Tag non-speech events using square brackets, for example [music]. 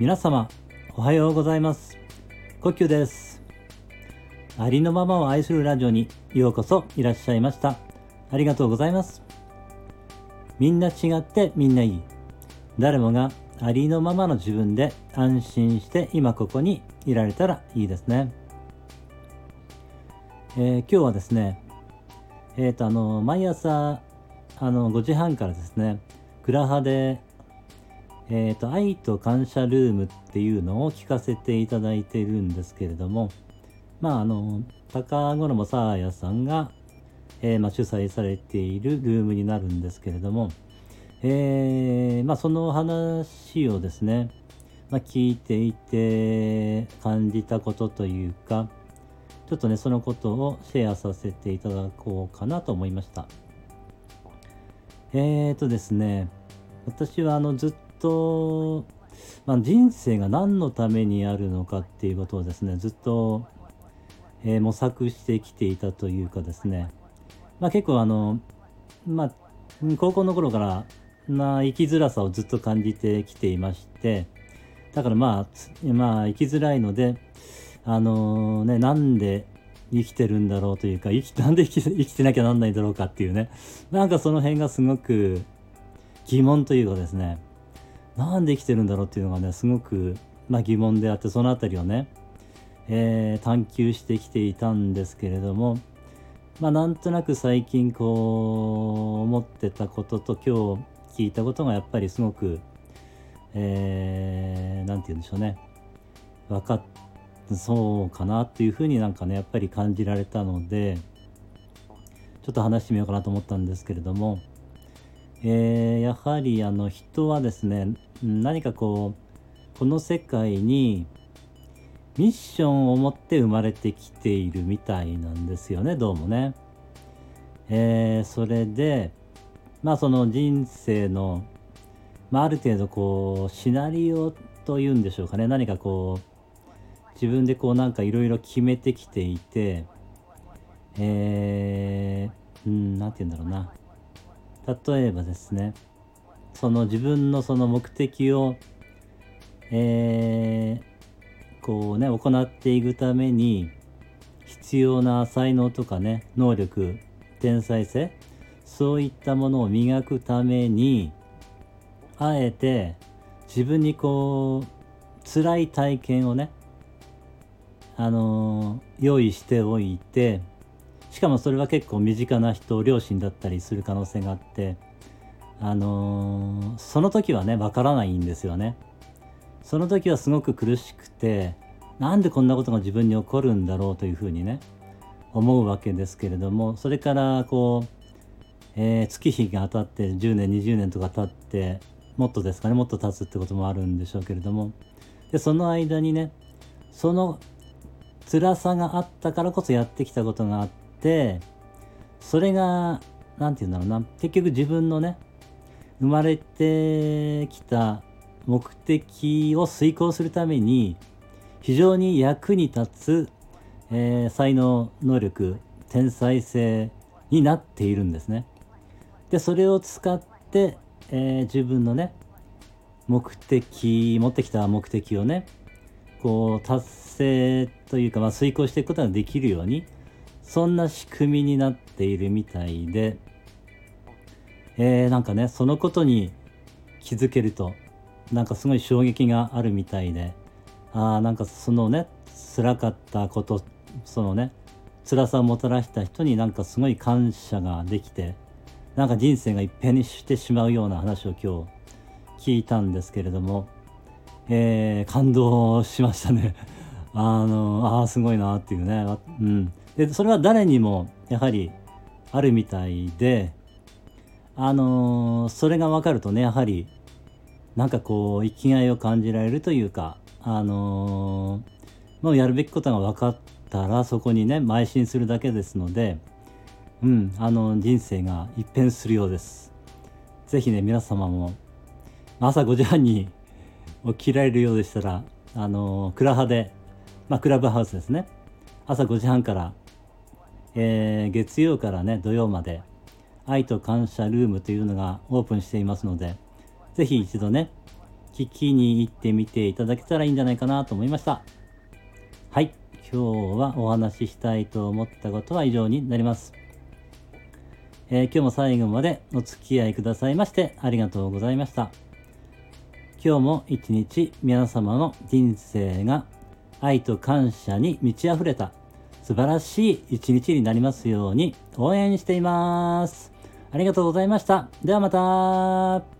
皆様おはようございます。呼吸です。ありのままを愛するラジオにようこそいらっしゃいました。ありがとうございます。みんな違ってみんないい。誰もがありのままの自分で安心して今ここにいられたらいいですね、えー、今日はですねえっ、ー、とあの毎朝あの5時半からですねクラハでえっ、ー、と愛と感謝ルームっていうのを聞かせていただいてるんですけれどもまああの高五郎さあやさんが、えーまあ、主催されているルームになるんですけれどもえー、まあ、その話をですね、まあ、聞いていて感じたことというかちょっとねそのことをシェアさせていただこうかなと思いました。えーとですね私はあのずっとと、まあ、人生が何のためにあるのかっていうことをですねずっと、えー、模索してきていたというかですね、まあ、結構あのまあ高校の頃からな生きづらさをずっと感じてきていましてだからまあまあ生きづらいのであのー、ねなんで生きてるんだろうというか生き [laughs] なんで生き生きてなきゃなんないんだろうかっていうね。なんかその辺がすごく疑問というかですね。なんで生きてるんだろうっていうのがねすごく、まあ、疑問であってその辺りをね、えー、探求してきていたんですけれどもまあなんとなく最近こう思ってたことと今日聞いたことがやっぱりすごくえー、て言うんでしょうね。分かっそうかなっていうふうになんかねやっぱり感じられたのでちょっと話してみようかなと思ったんですけれども、えー、やはりあの人はですね何かこうこの世界にミッションを持って生まれてきているみたいなんですよねどうもね。えー、それでまあその人生の、まあ、ある程度こうシナリオというんでしょうかね何かこう自分でこうなんかいろいろ決めてきていてえー、うん何て言うんだろうな例えばですねその自分のその目的をえー、こうね行っていくために必要な才能とかね能力天才性そういったものを磨くためにあえて自分にこう辛い体験をねあの用意しておいてしかもそれは結構身近な人両親だったりする可能性があってあのその時はねわからないんですよね。その時はすごく苦しくてなんでこんなことが自分に起こるんだろうというふうにね思うわけですけれどもそれからこうえー、月日が当たって10年20年とか経ってもっとですかねもっと経つってこともあるんでしょうけれどもでその間にねその辛さがあったからこそやってきたことがあってそれが何て言うんだろうな結局自分のね生まれてきた目的を遂行するために非常に役に立つ、えー、才能能力天才性になっているんですね。でそれを使って、えー、自分のね目的持ってきた目的をねこう達成というか、まあ、遂行していくことができるようにそんな仕組みになっているみたいで、えー、なんかねそのことに気づけるとなんかすごい衝撃があるみたいでああなんかそのね辛かったことそのね辛さをもたらした人になんかすごい感謝ができてなんか人生が一変にしてしまうような話を今日聞いたんですけれども、えー、感動しましたね。あの、ああ、すごいなっていうね。うん。で、それは誰にもやはりあるみたいで、あのー、それが分かるとね、やはり、なんかこう、生きがいを感じられるというか、あのー、もうやるべきことが分かったら、そこにね、邁進するだけですので、うん、あの人生が一変するようです。ぜひね、皆様も朝5時半に起きられるようでしたら、あの、クラハで、まあ、クラブハウスですね。朝5時半から、えー、月曜からね、土曜まで、愛と感謝ルームというのがオープンしていますので、ぜひ一度ね、聞きに行ってみていただけたらいいんじゃないかなと思いました。はい。今日はお話ししたいと思ったことは以上になります。えー、今日も最後までお付き合いくださいましてありがとうございました。今日も一日皆様の人生が愛と感謝に満ち溢れた素晴らしい一日になりますように応援しています。ありがとうございました。ではまた